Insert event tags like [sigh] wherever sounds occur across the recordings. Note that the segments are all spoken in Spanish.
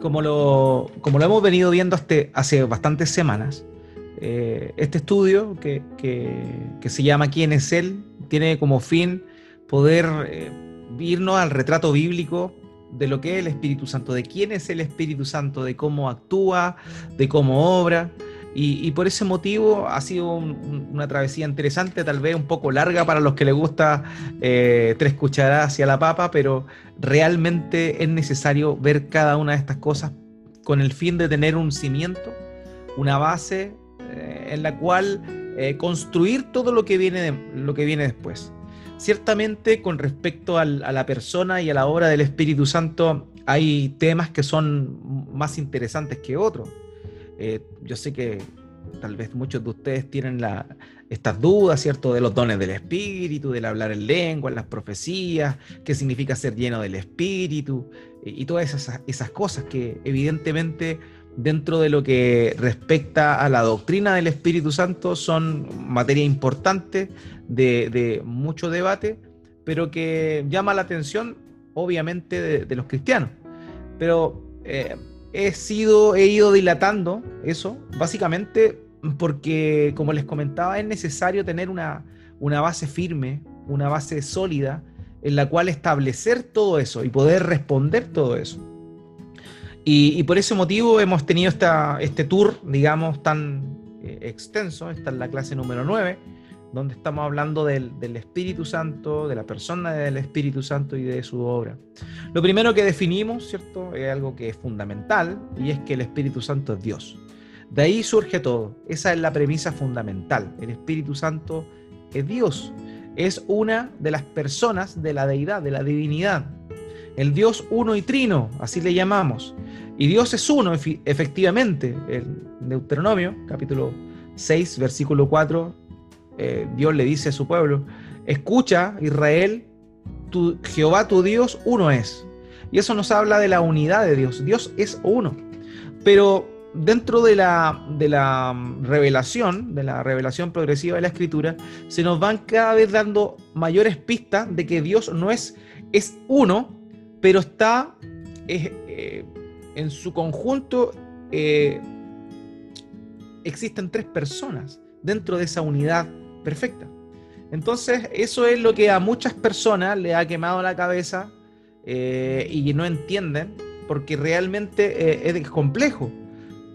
como lo, como lo hemos venido viendo hace bastantes semanas, eh, este estudio que, se llama ¿Quién es Él? tiene como fin poder eh, irnos al retrato bíblico de lo que es el Espíritu Santo, de quién es el Espíritu Santo, de cómo actúa, de cómo obra. Y, por ese motivo ha sido una travesía interesante, tal vez un poco larga para los que les gusta eh, tres cucharadas hacia la papa, pero realmente es necesario ver cada una de estas cosas con el fin de tener un cimiento, una base eh, en la cual eh, construir todo lo que viene, lo que viene después. Ciertamente con respecto a la persona y a la obra del Espíritu Santo hay temas que son más interesantes que otros. Eh, yo sé que tal vez muchos de ustedes tienen estas dudas, ¿cierto? De los dones del Espíritu, del hablar en lengua, las profecías, qué significa ser lleno del Espíritu y, todas esas, esas cosas que evidentemente dentro de lo que respecta a la doctrina del Espíritu Santo son materia importante de, mucho debate, pero que llama la atención obviamente de, los cristianos. Pero eh, he, sido, he ido dilatando eso, básicamente porque, como les comentaba, es necesario tener una, una base firme, una base sólida en la cual establecer todo eso y poder responder todo eso. Y, por ese motivo hemos tenido esta, este tour, digamos, tan eh, extenso. Esta es la clase número 9, donde estamos hablando del, Espíritu Santo, de la persona del Espíritu Santo y de su obra. Lo primero que definimos, ¿cierto? Es algo que es fundamental y es que el Espíritu Santo es Dios. De ahí surge todo. Esa es la premisa fundamental. El Espíritu Santo es Dios. Es una de las personas de la deidad, de la divinidad el Dios uno y trino, así le llamamos. Y Dios es uno, efectivamente. El Deuteronomio, capítulo 6, versículo 4, eh, Dios le dice a su pueblo, escucha Israel, tu, Jehová tu Dios uno es. Y eso nos habla de la unidad de Dios. Dios es uno. Pero dentro de la, de la revelación, de la revelación progresiva de la escritura, se nos van cada vez dando mayores pistas de que Dios no es, es uno, pero está eh, en su conjunto, eh, existen tres personas dentro de esa unidad perfecta. Entonces, eso es lo que a muchas personas le ha quemado la cabeza eh, y no entienden, porque realmente es complejo.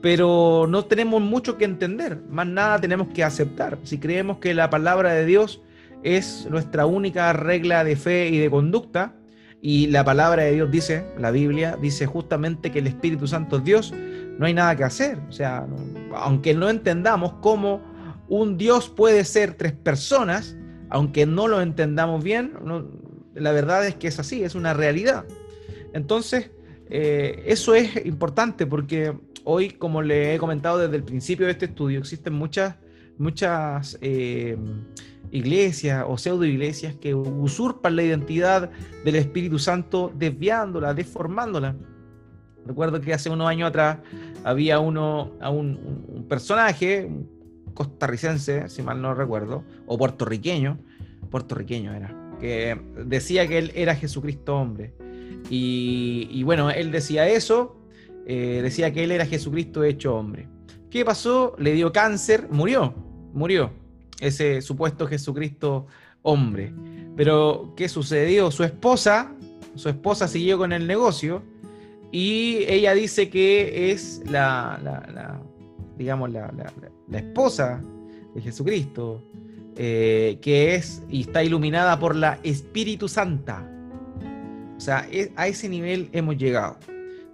Pero no tenemos mucho que entender, más nada tenemos que aceptar. Si creemos que la palabra de Dios es nuestra única regla de fe y de conducta, y la palabra de Dios dice, la Biblia dice justamente que el Espíritu Santo es Dios, no hay nada que hacer. O sea, aunque no entendamos cómo un Dios puede ser tres personas, aunque no lo entendamos bien, la verdad es que es así, es una realidad. Entonces, eh, eso es importante porque hoy, como le he comentado desde el principio de este estudio, existen muchas, muchas eh, iglesias o pseudo iglesias que usurpan la identidad del Espíritu Santo desviándola, deformándola. Recuerdo que hace unos años atrás había uno, a un, personaje costarricense, si mal no recuerdo, o puertorriqueño, puertorriqueño era, que decía que él era Jesucristo hombre. Y, bueno, él decía eso, eh, decía que él era Jesucristo hecho hombre. ¿Qué pasó? Le dio cáncer, murió, murió ese supuesto Jesucristo hombre. Pero, ¿qué sucedió? Su esposa, su esposa siguió con el negocio y ella dice que es la, digamos, la, esposa de Jesucristo, eh, que es y está iluminada por la Espíritu Santa. O sea, a ese nivel hemos llegado.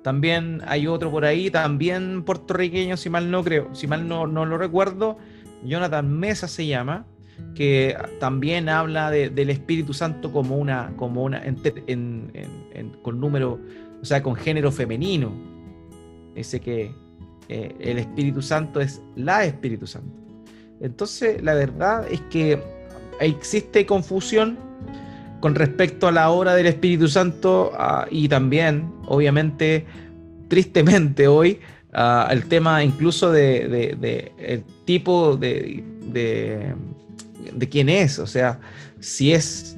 También hay otro por ahí, también puertorriqueño, si mal no creo, si mal no, no lo recuerdo, Jonathan Mesa se llama, que también habla del Espíritu Santo como una, como una con número, o sea, con género femenino. Dice que eh, el Espíritu Santo es la Espíritu Santo. Entonces, la verdad es que existe confusión con respecto a la obra del Espíritu Santo ah, y también, obviamente, tristemente hoy, ah, el tema incluso de, de tipo de, de, quién es, o sea, si es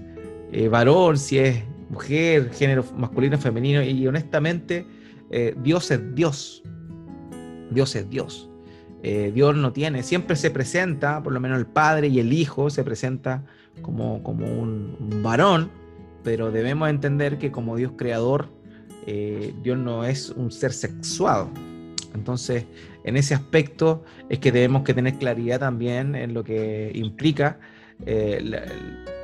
eh, varón, si es mujer, género masculino, femenino, y honestamente eh, Dios es Dios. Dios es Dios. Eh, Dios no tiene, siempre se presenta, por lo menos el Padre y el Hijo se presenta como, como un, varón, pero debemos entender que como Dios creador, eh, Dios no es un ser sexuado. Entonces, en ese aspecto es que debemos que tener claridad también en lo que implica eh,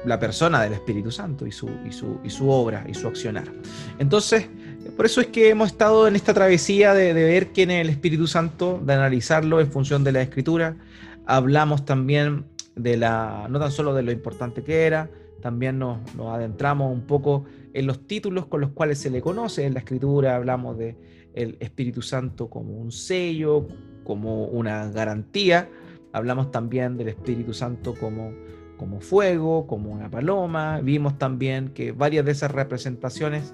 la, persona del Espíritu Santo y su, y, su, y su obra y su accionar. Entonces, por eso es que hemos estado en esta travesía de, ver quién es el Espíritu Santo, de analizarlo en función de la Escritura. Hablamos también de la, no tan solo de lo importante que era, también nos, adentramos un poco en los títulos con los cuales se le conoce en la Escritura. Hablamos de el Espíritu Santo como un sello, como una garantía. Hablamos también del Espíritu Santo como, como fuego, como una paloma. Vimos también que varias de esas representaciones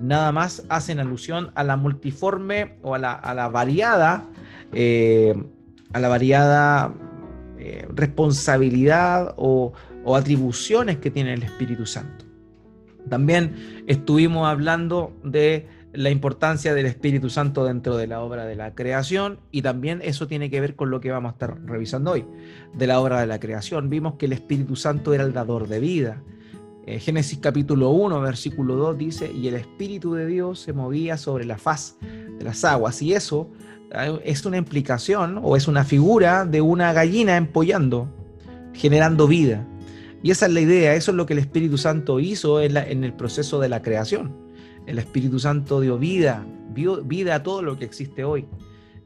nada más hacen alusión a la multiforme o a la, variada, a la variada eh, eh, responsabilidad o, o atribuciones que tiene el Espíritu Santo. También estuvimos hablando de la importancia del Espíritu Santo dentro de la obra de la creación y también eso tiene que ver con lo que vamos a estar revisando hoy, de la obra de la creación. Vimos que el Espíritu Santo era el dador de vida, eh, Génesis capítulo 1, versículo 2 dice, y el Espíritu de Dios se movía sobre la faz de las aguas. Y eso eh, es una implicación o es una figura de una gallina empollando, generando vida. Y esa es la idea, eso es lo que el Espíritu Santo hizo en, en el proceso de la creación. El Espíritu Santo dio vida, dio vida a todo lo que existe hoy.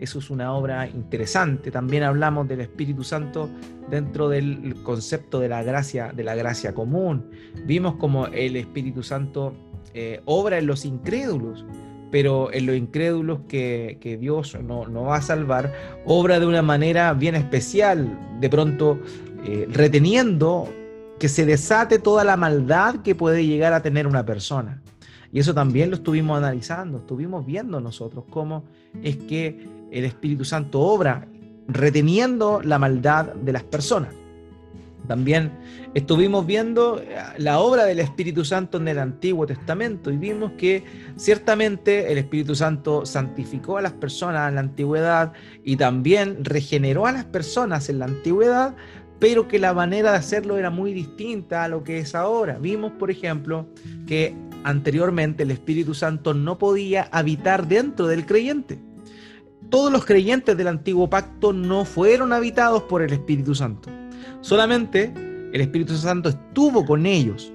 Eso es una obra interesante. También hablamos del Espíritu Santo dentro del concepto de la gracia, de la gracia común. Vimos como el Espíritu Santo eh, obra en los incrédulos, pero en los incrédulos que, Dios no, va a salvar, obra de una manera bien especial, de pronto eh, reteniendo que se desate toda la maldad que puede llegar a tener una persona. Y eso también lo estuvimos analizando, estuvimos viendo nosotros cómo es que el Espíritu Santo obra reteniendo la maldad de las personas. También estuvimos viendo eh, la obra del Espíritu Santo en el Antiguo Testamento y vimos que ciertamente el Espíritu Santo santificó a las personas en la antigüedad y también regeneró a las personas en la antigüedad, pero que la manera de hacerlo era muy distinta a lo que es ahora. Vimos, por ejemplo, que anteriormente el Espíritu Santo no podía habitar dentro del creyente todos los creyentes del antiguo pacto no fueron habitados por el Espíritu Santo. Solamente el Espíritu Santo estuvo con ellos,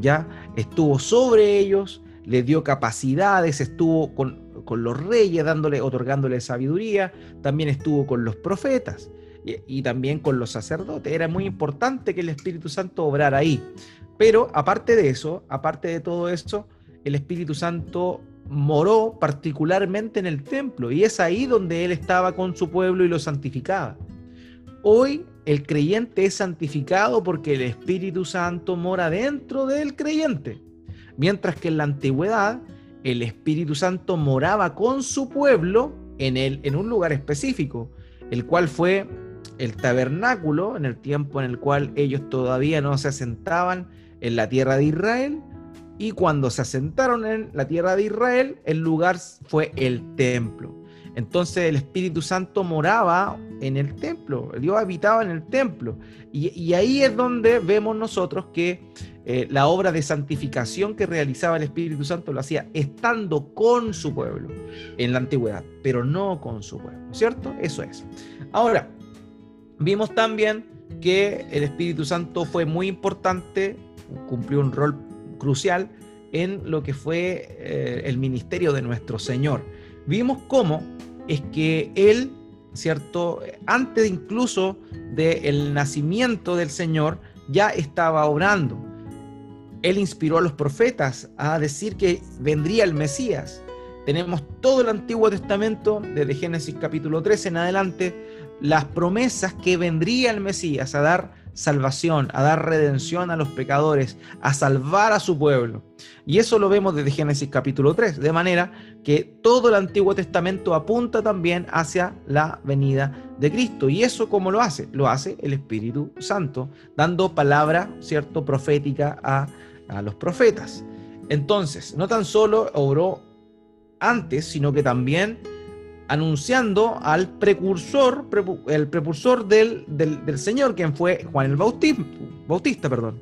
ya estuvo sobre ellos, les dio capacidades, estuvo con, los reyes, dándole, otorgándole sabiduría, también estuvo con los profetas y, y también con los sacerdotes. Era muy importante que el Espíritu Santo obrara ahí. Pero aparte de eso, aparte de todo eso, el Espíritu Santo moró particularmente en el templo y es ahí donde él estaba con su pueblo y lo santificaba. Hoy el creyente es santificado porque el Espíritu Santo mora dentro del creyente, mientras que en la antigüedad el Espíritu Santo moraba con su pueblo en, el, en un lugar específico, el cual fue el tabernáculo en el tiempo en el cual ellos todavía no se asentaban en la tierra de Israel y cuando se asentaron en la tierra de Israel, el lugar fue el templo. Entonces el Espíritu Santo moraba en el templo, Dios habitaba en el templo. Y, ahí es donde vemos nosotros que eh, la obra de santificación que realizaba el Espíritu Santo lo hacía estando con su pueblo en la antigüedad, pero no con su pueblo, ¿cierto? Eso es. Ahora, vimos también que el Espíritu Santo fue muy importante, cumplió un rol crucial en lo que fue eh, el ministerio de nuestro Señor. Vimos cómo es que Él, ¿cierto? Antes incluso del nacimiento del Señor, ya estaba obrando. Él inspiró a los profetas a decir que vendría el Mesías. Tenemos todo el Antiguo Testamento, desde Génesis capítulo 13 en adelante, las promesas que vendría el Mesías a dar salvación, a dar redención a los pecadores, a salvar a su pueblo. Y eso lo vemos desde Génesis capítulo 3, de manera que todo el Antiguo Testamento apunta también hacia la venida de Cristo. ¿Y eso cómo lo hace? Lo hace el Espíritu Santo, dando palabra, ¿cierto?, profética a, a los profetas. Entonces, no tan solo obró antes, sino que también anunciando al precursor, el precursor del, del, Señor, quien fue Juan el Bautista, Bautista, perdón.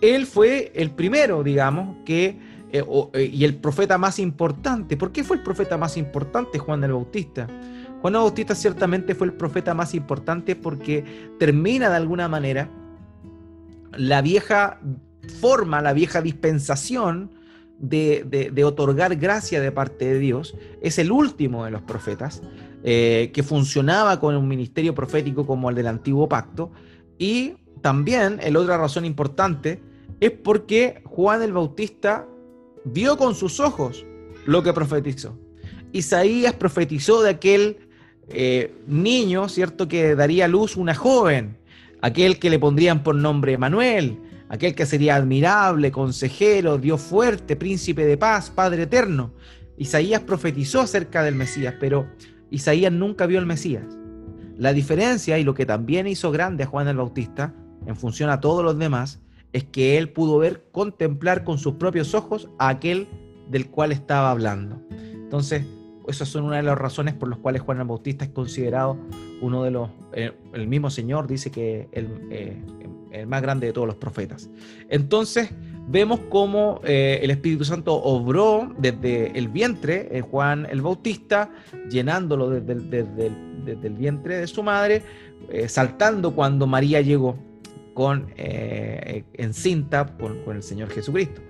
Él fue el primero, digamos, que, eh, eh, y el profeta más importante. ¿Por qué fue el profeta más importante Juan el Bautista? Juan el Bautista ciertamente fue el profeta más importante porque termina de alguna manera la vieja forma, la vieja dispensación de, otorgar gracia de parte de Dios, es el último de los profetas, eh, que funcionaba con un ministerio profético como el del antiguo pacto. Y también, la otra razón importante, es porque Juan el Bautista vio con sus ojos lo que profetizó. Isaías profetizó de aquel eh, niño, ¿cierto?, que daría luz una joven, aquel que le pondrían por nombre Manuel, aquel que sería admirable, consejero, Dios fuerte, príncipe de paz, Padre eterno. Isaías profetizó acerca del Mesías, pero Isaías nunca vio al Mesías. La diferencia y lo que también hizo grande a Juan el Bautista, en función a todos los demás, es que él pudo ver, contemplar con sus propios ojos a aquel del cual estaba hablando. Entonces, esas son una de las razones por las cuales Juan el Bautista es considerado uno de los, eh, el mismo Señor dice que el, eh, el más grande de todos los profetas. Entonces vemos cómo eh, el Espíritu Santo obró desde el vientre en Juan el Bautista, llenándolo desde el, vientre de su madre, eh, saltando cuando María llegó con, eh, encinta con, con el Señor Jesucristo.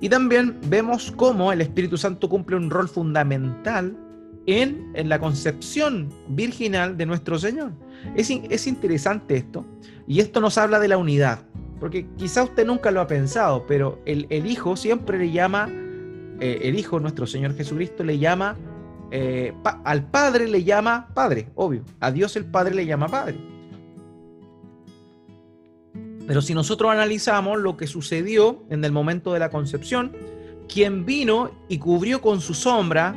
Y también vemos cómo el Espíritu Santo cumple un rol fundamental en, la concepción virginal de nuestro Señor. Es, es interesante esto, y esto nos habla de la unidad, porque quizá usted nunca lo ha pensado, pero el, Hijo siempre le llama, eh, el Hijo, nuestro Señor Jesucristo, le llama, eh, al Padre le llama Padre, obvio, a Dios el Padre le llama Padre. Pero si nosotros analizamos lo que sucedió en el momento de la concepción, quien vino y cubrió con su sombra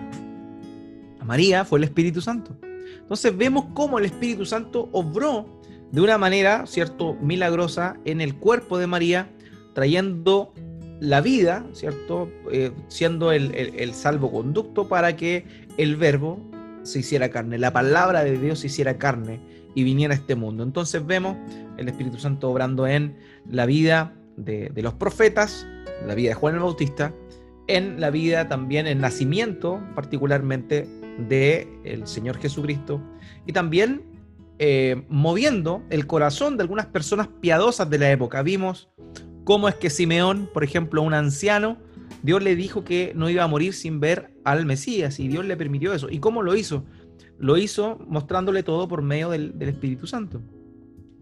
María fue el Espíritu Santo. Entonces vemos cómo el Espíritu Santo obró de una manera, ¿cierto?, milagrosa en el cuerpo de María, trayendo la vida, ¿cierto?, eh, siendo el, salvoconducto para que el verbo se hiciera carne, la palabra de Dios se hiciera carne y viniera a este mundo. Entonces vemos el Espíritu Santo obrando en la vida de, los profetas, la vida de Juan el Bautista, en la vida también, el nacimiento particularmente de el Señor Jesucristo y también eh, moviendo el corazón de algunas personas piadosas de la época. Vimos cómo es que Simeón, por ejemplo, un anciano, Dios le dijo que no iba a morir sin ver al Mesías y Dios le permitió eso. ¿Y cómo lo hizo? Lo hizo mostrándole todo por medio del, Espíritu Santo.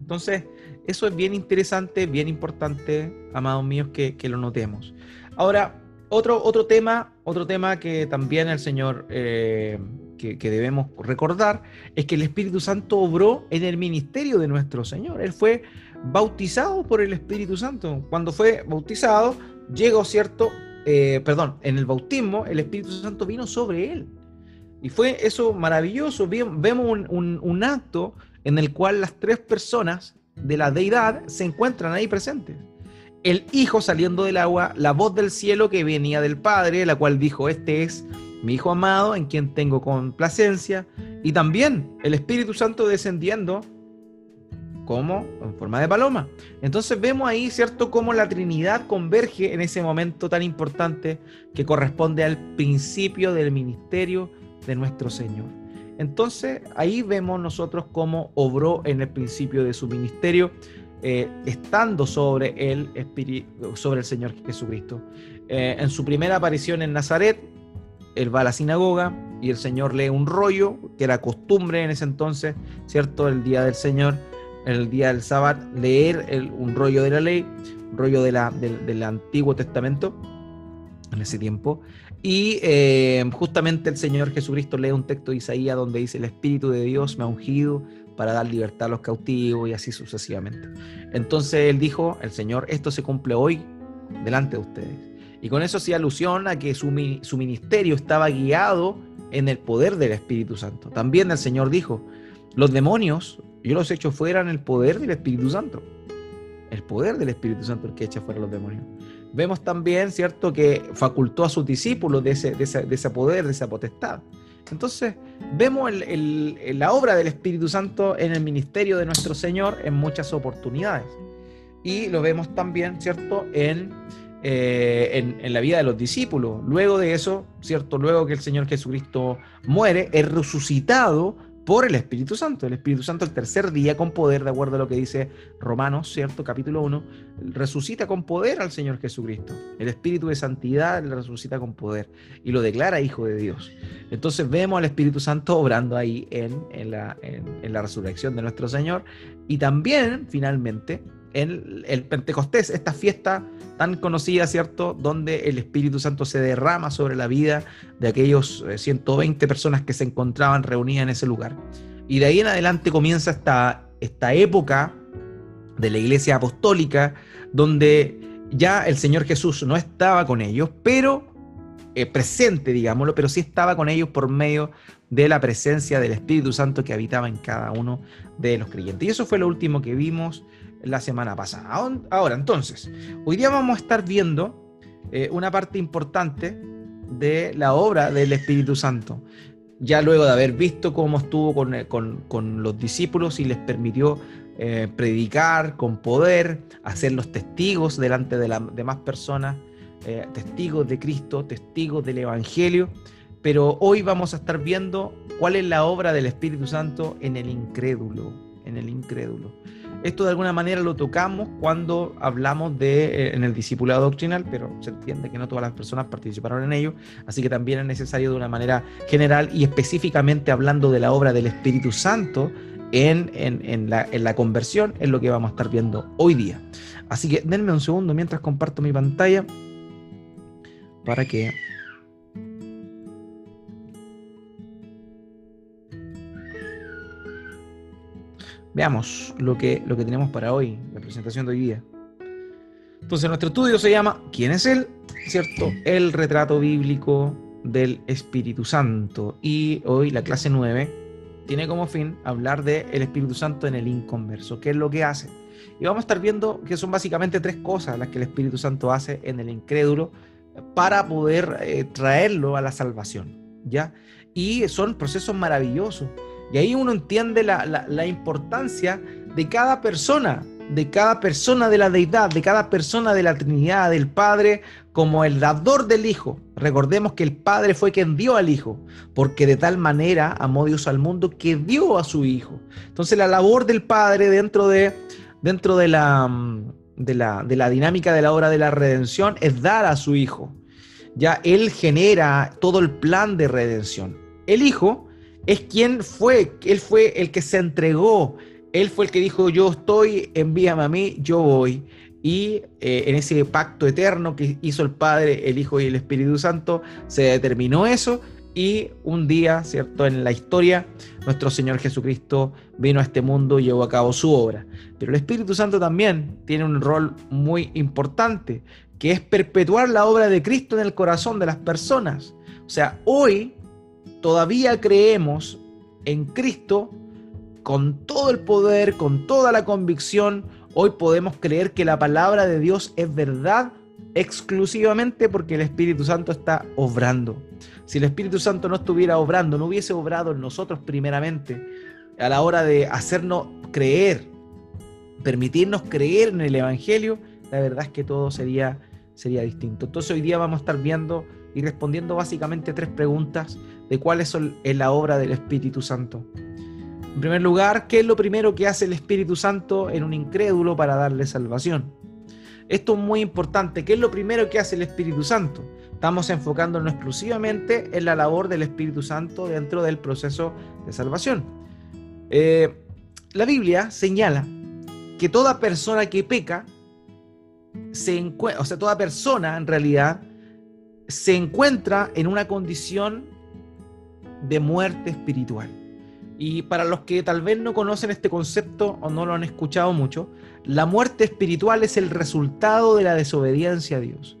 Entonces, eso es bien interesante, bien importante, amados míos, que, lo notemos. Ahora, otro, otro, tema, otro tema que también el Señor eh, que, debemos recordar es que el Espíritu Santo obró en el ministerio de nuestro Señor. Él fue bautizado por el Espíritu Santo. Cuando fue bautizado, llegó cierto, eh, perdón, en el bautismo el Espíritu Santo vino sobre él. Y fue eso maravilloso. Vemos un, un acto en el cual las tres personas de la deidad se encuentran ahí presentes el Hijo saliendo del agua, la voz del cielo que venía del Padre, la cual dijo, este es mi Hijo amado, en quien tengo complacencia, y también el Espíritu Santo descendiendo como en forma de paloma. Entonces vemos ahí, ¿cierto?, cómo la Trinidad converge en ese momento tan importante que corresponde al principio del ministerio de nuestro Señor. Entonces ahí vemos nosotros cómo obró en el principio de su ministerio, eh, estando sobre el, sobre el Señor Jesucristo. Eh, en su primera aparición en Nazaret, él va a la sinagoga y el Señor lee un rollo, que era costumbre en ese entonces, ¿cierto? El día del Señor, el día del sábado, leer un rollo de la ley, un rollo de la, del, Antiguo Testamento en ese tiempo. Y eh, justamente el Señor Jesucristo lee un texto de Isaías donde dice, el Espíritu de Dios me ha ungido para dar libertad a los cautivos y así sucesivamente. Entonces él dijo, el Señor, esto se cumple hoy delante de ustedes. Y con eso hacía alusión a que su, ministerio estaba guiado en el poder del Espíritu Santo. También el Señor dijo, los demonios, yo los he hecho fuera en el poder del Espíritu Santo. El poder del Espíritu Santo el que echa fuera los demonios. Vemos también, ¿cierto?, que facultó a sus discípulos de ese, de ese, poder, de esa potestad. Entonces, vemos la obra del Espíritu Santo en el ministerio de nuestro Señor en muchas oportunidades. Y lo vemos también, ¿cierto?, en, eh, en, en, la vida de los discípulos. Luego de eso, ¿cierto?, luego que el Señor Jesucristo muere, es resucitado por el Espíritu Santo. El Espíritu Santo el tercer día con poder, de acuerdo a lo que dice Romanos, ¿cierto? Capítulo 1, resucita con poder al Señor Jesucristo. El Espíritu de santidad le resucita con poder y lo declara Hijo de Dios. Entonces vemos al Espíritu Santo obrando ahí en, la, en la resurrección de nuestro Señor y también, finalmente, en el Pentecostés, esta fiesta tan conocida, ¿cierto? Donde el Espíritu Santo se derrama sobre la vida de aquellos 120 eh, personas que se encontraban reunidas en ese lugar. Y de ahí en adelante comienza esta, esta época de la iglesia apostólica, donde ya el Señor Jesús no estaba con ellos, pero eh, presente, digámoslo, pero sí estaba con ellos por medio de la presencia del Espíritu Santo que habitaba en cada uno de los creyentes. Y eso fue lo último que vimos la semana pasada. Ahora, entonces, hoy día vamos a estar viendo eh, una parte importante de la obra del Espíritu Santo. Ya luego de haber visto cómo estuvo con, eh, los discípulos y les permitió eh, predicar con poder, hacer los testigos delante de las demás personas, testigos de Cristo, testigos del Evangelio. Pero hoy vamos a estar viendo cuál es la obra del Espíritu Santo en el incrédulo, en el incrédulo. Esto de alguna manera lo tocamos cuando hablamos de eh, en el discipulado doctrinal, pero se entiende que no todas las personas participaron en ello, así que también es necesario de una manera general y específicamente hablando de la obra del Espíritu Santo en, en, la, en la conversión, es lo que vamos a estar viendo hoy día. Así que denme un segundo mientras comparto mi pantalla para que Veamos lo que, lo que tenemos para hoy, la presentación de hoy día. Entonces, nuestro estudio se llama ¿Quién es Él? ¿Cierto? El retrato bíblico del Espíritu Santo. Y hoy la clase 9 tiene como fin hablar del el Espíritu Santo en el inconverso. ¿Qué es lo que hace? Y vamos a estar viendo que son básicamente tres cosas las que el Espíritu Santo hace en el incrédulo para poder eh, traerlo a la salvación. ¿Ya? Y son procesos maravillosos. Y ahí uno entiende la, importancia de cada persona, de cada persona de la deidad, de cada persona de la Trinidad, del Padre, como el dador del Hijo. Recordemos que el Padre fue quien dio al Hijo, porque de tal manera amó Dios al mundo que dio a su Hijo. Entonces la labor del Padre dentro de, dentro de la, de la, de la dinámica de la obra de la redención es dar a su Hijo. Ya Él genera todo el plan de redención. El Hijo es quien fue, él fue el que se entregó, él fue el que dijo, yo estoy, envíame a mí, yo voy. Y eh, en ese pacto eterno que hizo el Padre, el Hijo y el Espíritu Santo, se determinó eso y un día, ¿cierto? En la historia, nuestro Señor Jesucristo vino a este mundo y llevó a cabo su obra. Pero el Espíritu Santo también tiene un rol muy importante, que es perpetuar la obra de Cristo en el corazón de las personas. O sea, hoy todavía creemos en Cristo con todo el poder, con toda la convicción, hoy podemos creer que la palabra de Dios es verdad exclusivamente porque el Espíritu Santo está obrando. Si el Espíritu Santo no estuviera obrando, no hubiese obrado en nosotros primeramente a la hora de hacernos creer, permitirnos creer en el Evangelio, la verdad es que todo sería, sería distinto. Entonces hoy día vamos a estar viendo y respondiendo básicamente tres preguntas de cuál son la obra del Espíritu Santo. En primer lugar, ¿qué es lo primero que hace el Espíritu Santo en un incrédulo para darle salvación? Esto es muy importante. ¿Qué es lo primero que hace el Espíritu Santo? Estamos enfocándonos exclusivamente en la labor del Espíritu Santo dentro del proceso de salvación. Eh, la Biblia señala que toda persona que peca, se o sea, toda persona en realidad se encuentra en una condición de muerte espiritual. Y para los que tal vez no conocen este concepto o no lo han escuchado mucho, la muerte espiritual es el resultado de la desobediencia a Dios.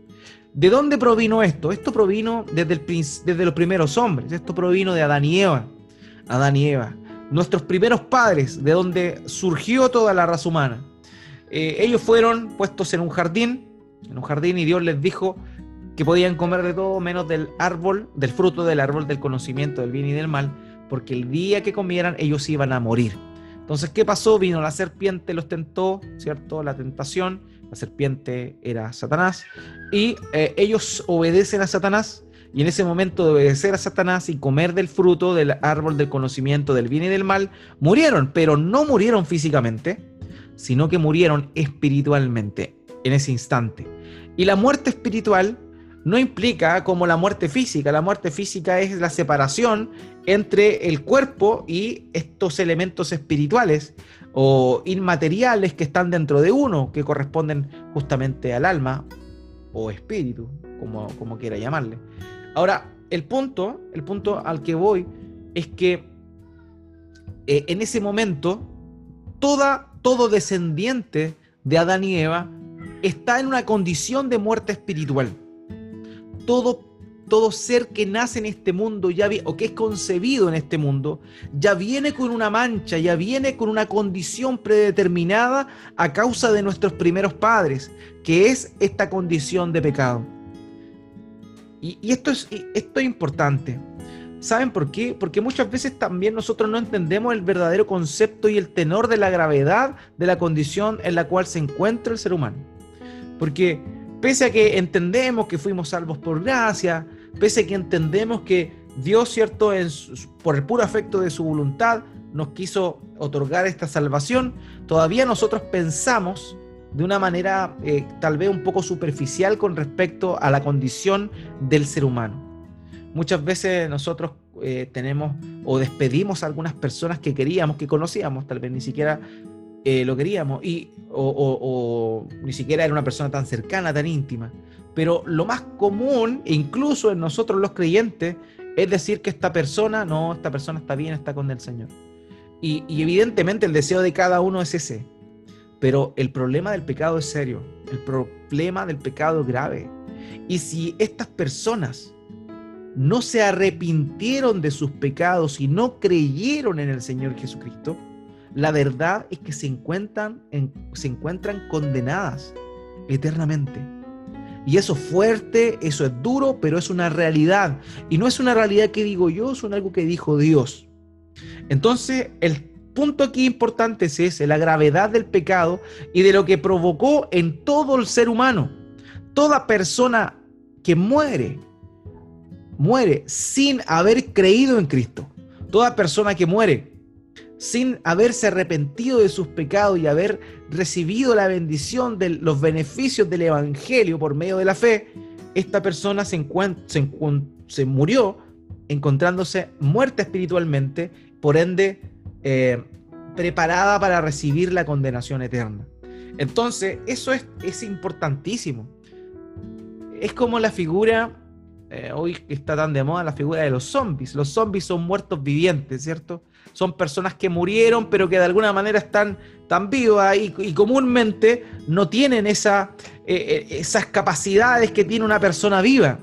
¿De dónde provino esto? Esto provino desde, el, desde los primeros hombres, esto provino de Adán y Eva. Adán y Eva, nuestros primeros padres, de donde surgió toda la raza humana. Eh, ellos fueron puestos en un jardín en un jardín y Dios les dijo que podían comer de todo menos del árbol, del fruto del árbol del conocimiento del bien y del mal, porque el día que comieran ellos iban a morir. Entonces, ¿qué pasó? Vino la serpiente, los tentó, ¿cierto? La tentación, la serpiente era Satanás, y eh, ellos obedecen a Satanás, y en ese momento de obedecer a Satanás y comer del fruto del árbol del conocimiento del bien y del mal, murieron, pero no murieron físicamente, sino que murieron espiritualmente en ese instante. Y la muerte espiritual no implica como la muerte física. La muerte física es la separación entre el cuerpo y estos elementos espirituales o inmateriales que están dentro de uno, que corresponden justamente al alma o espíritu, como, como quiera llamarle. Ahora, el punto, el punto al que voy es que eh, en ese momento toda, todo descendiente de Adán y Eva está en una condición de muerte espiritual todo, todo ser que nace en este mundo ya o que es concebido en este mundo ya viene con una mancha, ya viene con una condición predeterminada a causa de nuestros primeros padres, que es esta condición de pecado. Y, esto, es, esto es importante. ¿Saben por qué? Porque muchas veces también nosotros no entendemos el verdadero concepto y el tenor de la gravedad de la condición en la cual se encuentra el ser humano. Porque pese a que entendemos que fuimos salvos por gracia, pese a que entendemos que Dios, cierto, por el puro afecto de su voluntad, nos quiso otorgar esta salvación, todavía nosotros pensamos de una manera eh, tal vez un poco superficial con respecto a la condición del ser humano. Muchas veces nosotros eh, tenemos o despedimos a algunas personas que queríamos, que conocíamos, tal vez ni siquiera eh, lo queríamos, y, o, ni siquiera era una persona tan cercana, tan íntima. Pero lo más común, e incluso en nosotros los creyentes, es decir que esta persona, no, esta persona está bien, está con el Señor. Y, y evidentemente el deseo de cada uno es ese. Pero el problema del pecado es serio, el problema del pecado es grave. Y si estas personas no se arrepintieron de sus pecados y no creyeron en el Señor Jesucristo, la verdad es que se encuentran, condenadas eternamente. Y eso es fuerte, eso es duro, pero es una realidad. Y no es una realidad que digo yo, es algo que dijo Dios. Entonces, el punto aquí importante es ese, la gravedad del pecado y de lo que provocó en todo el ser humano. Toda persona que muere, muere sin haber creído en Cristo. Toda persona que muere sin haberse arrepentido de sus pecados y haber recibido la bendición de los beneficios del Evangelio por medio de la fe, esta persona se, murió encontrándose muerta espiritualmente, por ende eh, preparada para recibir la condenación eterna. Entonces, eso es, es importantísimo. Es como la figura, eh, hoy está tan de moda, la figura de los zombies. Los zombies son muertos vivientes, ¿cierto? Son personas que murieron, pero que de alguna manera están tan vivas y, comúnmente no tienen esa, eh, eh, esas capacidades que tiene una persona viva.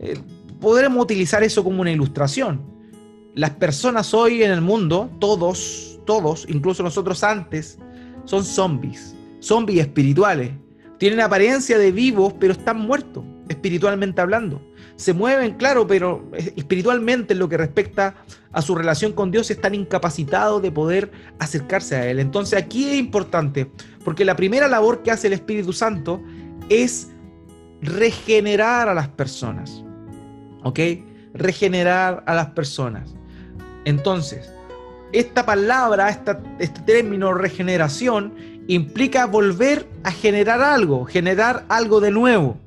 Eh, podremos utilizar eso como una ilustración. Las personas hoy en el mundo, todos, todos, incluso nosotros antes, son zombies, zombies espirituales. Tienen apariencia de vivos, pero están muertos, espiritualmente hablando se mueven, claro, pero espiritualmente en lo que respecta a su relación con Dios están incapacitados de poder acercarse a Él. Entonces aquí es importante, porque la primera labor que hace el Espíritu Santo es regenerar a las personas. ¿Ok? Regenerar a las personas. Entonces, esta palabra, este término regeneración, implica volver a generar algo, generar algo de nuevo.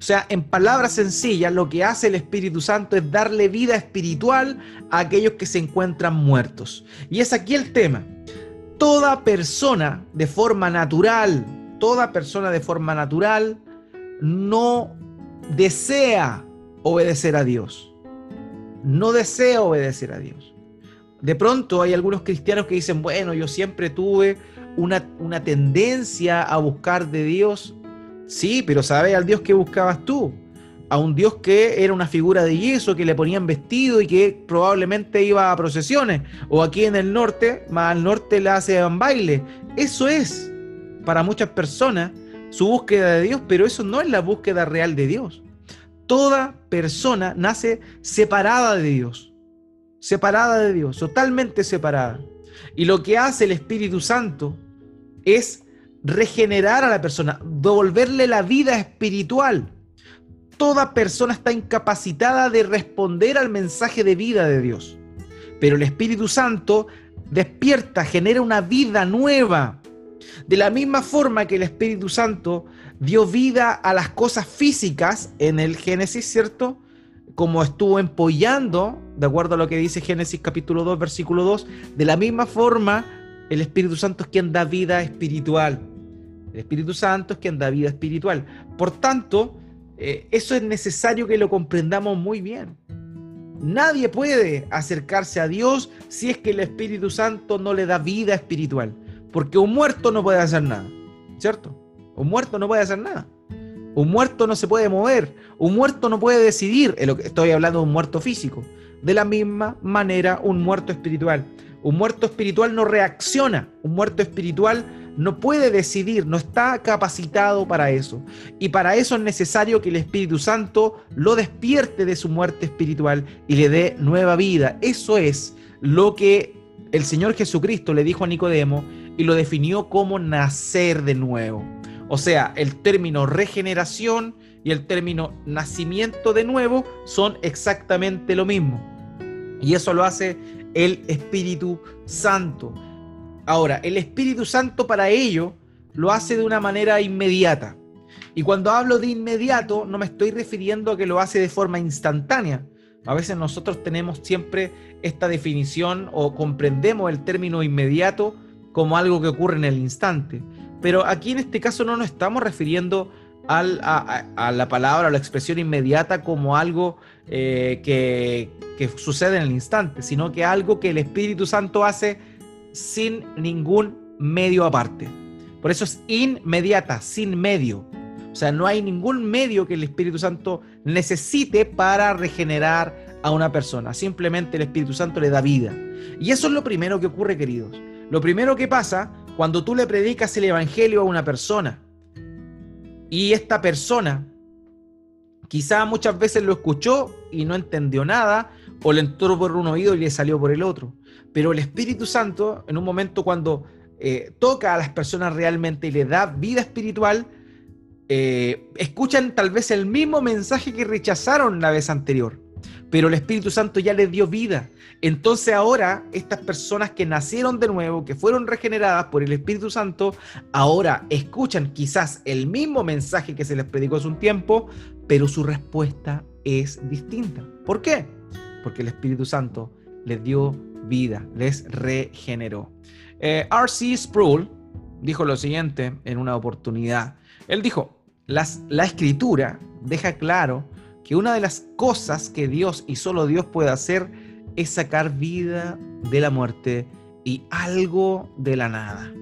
O sea, en palabras sencillas, lo que hace el Espíritu Santo es darle vida espiritual a aquellos que se encuentran muertos. Y es aquí el tema. Toda persona de forma natural, toda persona de forma natural no desea obedecer a Dios. No desea obedecer a Dios. De pronto hay algunos cristianos que dicen, bueno, yo siempre tuve una, una tendencia a buscar de Dios Sí, pero ¿sabes al Dios que buscabas tú? A un Dios que era una figura de yeso, que le ponían vestido y que probablemente iba a procesiones. O aquí en el norte, más al norte le hacen baile. Eso es para muchas personas su búsqueda de Dios, pero eso no es la búsqueda real de Dios. Toda persona nace separada de Dios, separada de Dios, totalmente separada. Y lo que hace el Espíritu Santo es regenerar a la persona, devolverle la vida espiritual. Toda persona está incapacitada de responder al mensaje de vida de Dios. Pero el Espíritu Santo despierta, genera una vida nueva. De la misma forma que el Espíritu Santo dio vida a las cosas físicas en el Génesis, ¿cierto? Como estuvo empollando, de acuerdo a lo que dice Génesis capítulo 2, versículo 2, de la misma forma el Espíritu Santo es quien da vida espiritual. El Espíritu Santo es quien da vida espiritual. Por tanto, eh, eso es necesario que lo comprendamos muy bien. Nadie puede acercarse a Dios si es que el Espíritu Santo no le da vida espiritual. Porque un muerto no puede hacer nada. ¿Cierto? Un muerto no puede hacer nada. Un muerto no se puede mover. Un muerto no puede decidir. Estoy hablando de un muerto físico. De la misma manera, un muerto espiritual. Un muerto espiritual no reacciona. Un muerto espiritual no puede decidir, no está capacitado para eso. Y para eso es necesario que el Espíritu Santo lo despierte de su muerte espiritual y le dé nueva vida. Eso es lo que el Señor Jesucristo le dijo a Nicodemo y lo definió como nacer de nuevo. O sea, el término regeneración y el término nacimiento de nuevo son exactamente lo mismo. Y eso lo hace el Espíritu Santo. Ahora, el Espíritu Santo para ello lo hace de una manera inmediata. Y cuando hablo de inmediato, no me estoy refiriendo a que lo hace de forma instantánea. A veces nosotros tenemos siempre esta definición o comprendemos el término inmediato como algo que ocurre en el instante. Pero aquí en este caso no nos estamos refiriendo a, la palabra o la expresión inmediata como algo eh, que, que sucede en el instante, sino que algo que el Espíritu Santo hace sin ningún medio aparte. Por eso es inmediata, sin medio. O sea, no hay ningún medio que el Espíritu Santo necesite para regenerar a una persona. Simplemente el Espíritu Santo le da vida. Y eso es lo primero que ocurre, queridos. Lo primero que pasa cuando tú le predicas el Evangelio a una persona y esta persona quizá muchas veces lo escuchó y no entendió nada o le entró por un oído y le salió por el otro. Pero el Espíritu Santo, en un momento cuando eh, toca a las personas realmente y le da vida espiritual, eh, escuchan tal vez el mismo mensaje que rechazaron la vez anterior, pero el Espíritu Santo ya les dio vida. Entonces ahora estas personas que nacieron de nuevo, que fueron regeneradas por el Espíritu Santo, ahora escuchan quizás el mismo mensaje que se les predicó hace un tiempo, pero su respuesta es distinta. ¿Por qué? Porque el Espíritu Santo les dio vida, les regeneró. Eh, R.C. Sproul dijo lo siguiente en una oportunidad. Él dijo, la escritura deja claro que una de las cosas que Dios y solo Dios puede hacer es sacar vida de la muerte y algo de la nada.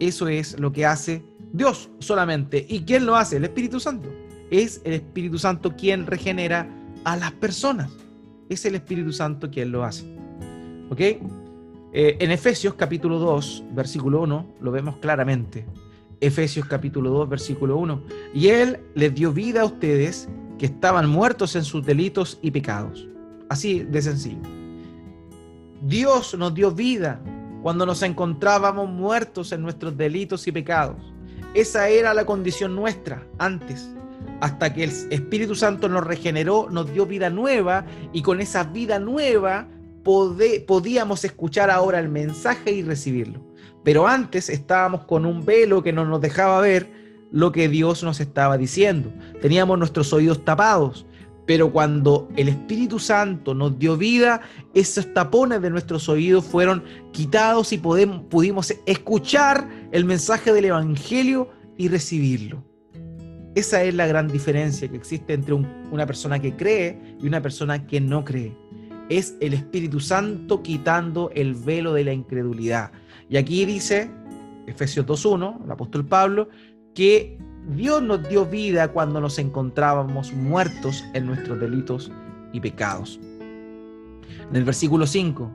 Eso es lo que hace Dios solamente. ¿Y quién lo hace? El Espíritu Santo. Es el Espíritu Santo quien regenera a las personas. Es el Espíritu Santo quien lo hace. ¿Ok? Eh, en Efesios capítulo 2, versículo 1, lo vemos claramente. Efesios capítulo 2, versículo 1. Y Él les dio vida a ustedes que estaban muertos en sus delitos y pecados. Así de sencillo. Dios nos dio vida cuando nos encontrábamos muertos en nuestros delitos y pecados. Esa era la condición nuestra antes, hasta que el Espíritu Santo nos regeneró, nos dio vida nueva y con esa vida nueva podíamos escuchar ahora el mensaje y recibirlo. Pero antes estábamos con un velo que no nos dejaba ver lo que Dios nos estaba diciendo. Teníamos nuestros oídos tapados. Pero cuando el Espíritu Santo nos dio vida, esos tapones de nuestros oídos fueron quitados y pudimos escuchar el mensaje del Evangelio y recibirlo. Esa es la gran diferencia que existe entre una persona que cree y una persona que no cree es el Espíritu Santo quitando el velo de la incredulidad. Y aquí dice, Efesios 2.1, el apóstol Pablo, que Dios nos dio vida cuando nos encontrábamos muertos en nuestros delitos y pecados. En el versículo 5,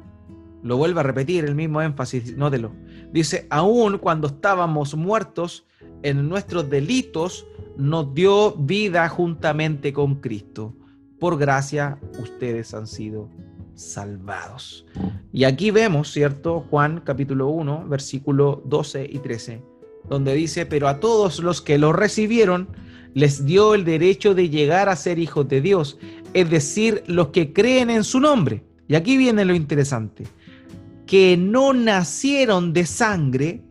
lo vuelvo a repetir, el mismo énfasis, nótelo. Dice, aún cuando estábamos muertos en nuestros delitos, nos dio vida juntamente con Cristo. Por gracia, ustedes han sido salvados. Y aquí vemos, ¿cierto? Juan capítulo 1, versículo 12 y 13, donde dice, pero a todos los que lo recibieron, les dio el derecho de llegar a ser hijos de Dios, es decir, los que creen en su nombre. Y aquí viene lo interesante, que no nacieron de sangre,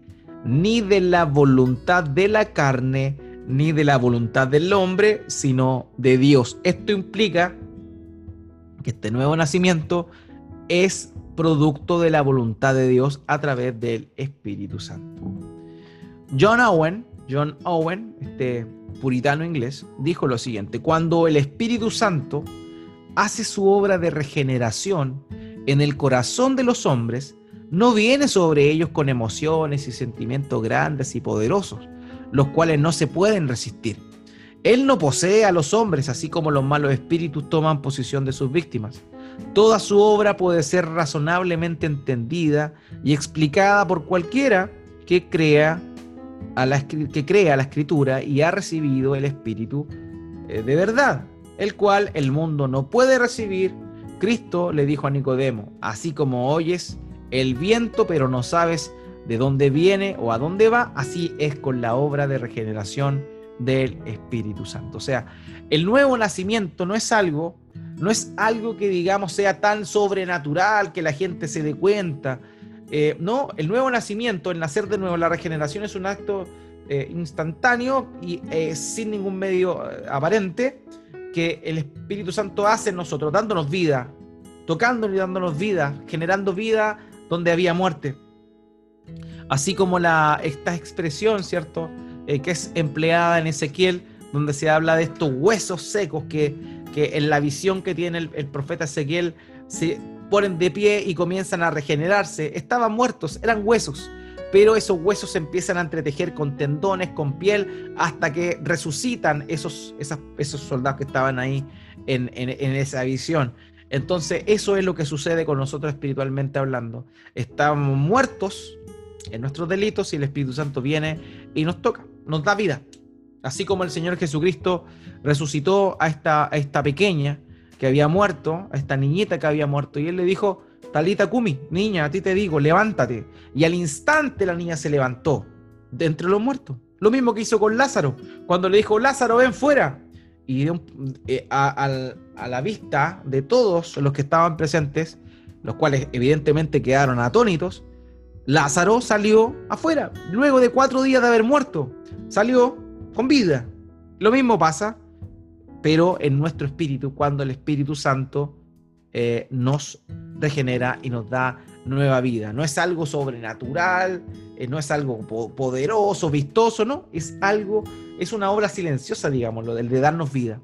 ni de la voluntad de la carne, ni de la voluntad del hombre, sino de Dios. Esto implica que este nuevo nacimiento es producto de la voluntad de Dios a través del Espíritu Santo. John Owen, John Owen, este puritano inglés, dijo lo siguiente, cuando el Espíritu Santo hace su obra de regeneración en el corazón de los hombres, no viene sobre ellos con emociones y sentimientos grandes y poderosos, los cuales no se pueden resistir. Él no posee a los hombres, así como los malos espíritus toman posición de sus víctimas. Toda su obra puede ser razonablemente entendida y explicada por cualquiera que crea a la, que crea la escritura y ha recibido el espíritu eh, de verdad, el cual el mundo no puede recibir. Cristo le dijo a Nicodemo, así como oyes el viento pero no sabes de dónde viene o a dónde va, así es con la obra de regeneración del Espíritu Santo. O sea, el nuevo nacimiento no es algo, no es algo que digamos sea tan sobrenatural que la gente se dé cuenta. Eh, no, el nuevo nacimiento, el nacer de nuevo, la regeneración es un acto eh, instantáneo y eh, sin ningún medio aparente que el Espíritu Santo hace en nosotros, dándonos vida, tocándonos y dándonos vida, generando vida donde había muerte. Así como la, esta expresión, ¿cierto? Eh, que es empleada en Ezequiel, donde se habla de estos huesos secos que, que en la visión que tiene el, el, profeta Ezequiel se ponen de pie y comienzan a regenerarse. Estaban muertos, eran huesos, pero esos huesos se empiezan a entretejer con tendones, con piel, hasta que resucitan esos, esos soldados que estaban ahí en, en, en esa visión. Entonces, eso es lo que sucede con nosotros espiritualmente hablando. Estamos muertos en nuestros delitos y el Espíritu Santo viene y nos toca nos da vida. Así como el Señor Jesucristo resucitó a esta, a esta pequeña que había muerto, a esta niñita que había muerto, y él le dijo, Talita Kumi, niña, a ti te digo, levántate. Y al instante la niña se levantó de entre los muertos. Lo mismo que hizo con Lázaro, cuando le dijo, Lázaro, ven fuera. Y eh, a, a la vista de todos los que estaban presentes, los cuales evidentemente quedaron atónitos, Lázaro salió afuera, luego de cuatro días de haber muerto salió con vida. Lo mismo pasa, pero en nuestro espíritu, cuando el Espíritu Santo eh, nos regenera y nos da nueva vida. No es algo sobrenatural, eh, no es algo poderoso, vistoso, no, es algo, es una obra silenciosa, digamos, lo del de darnos vida.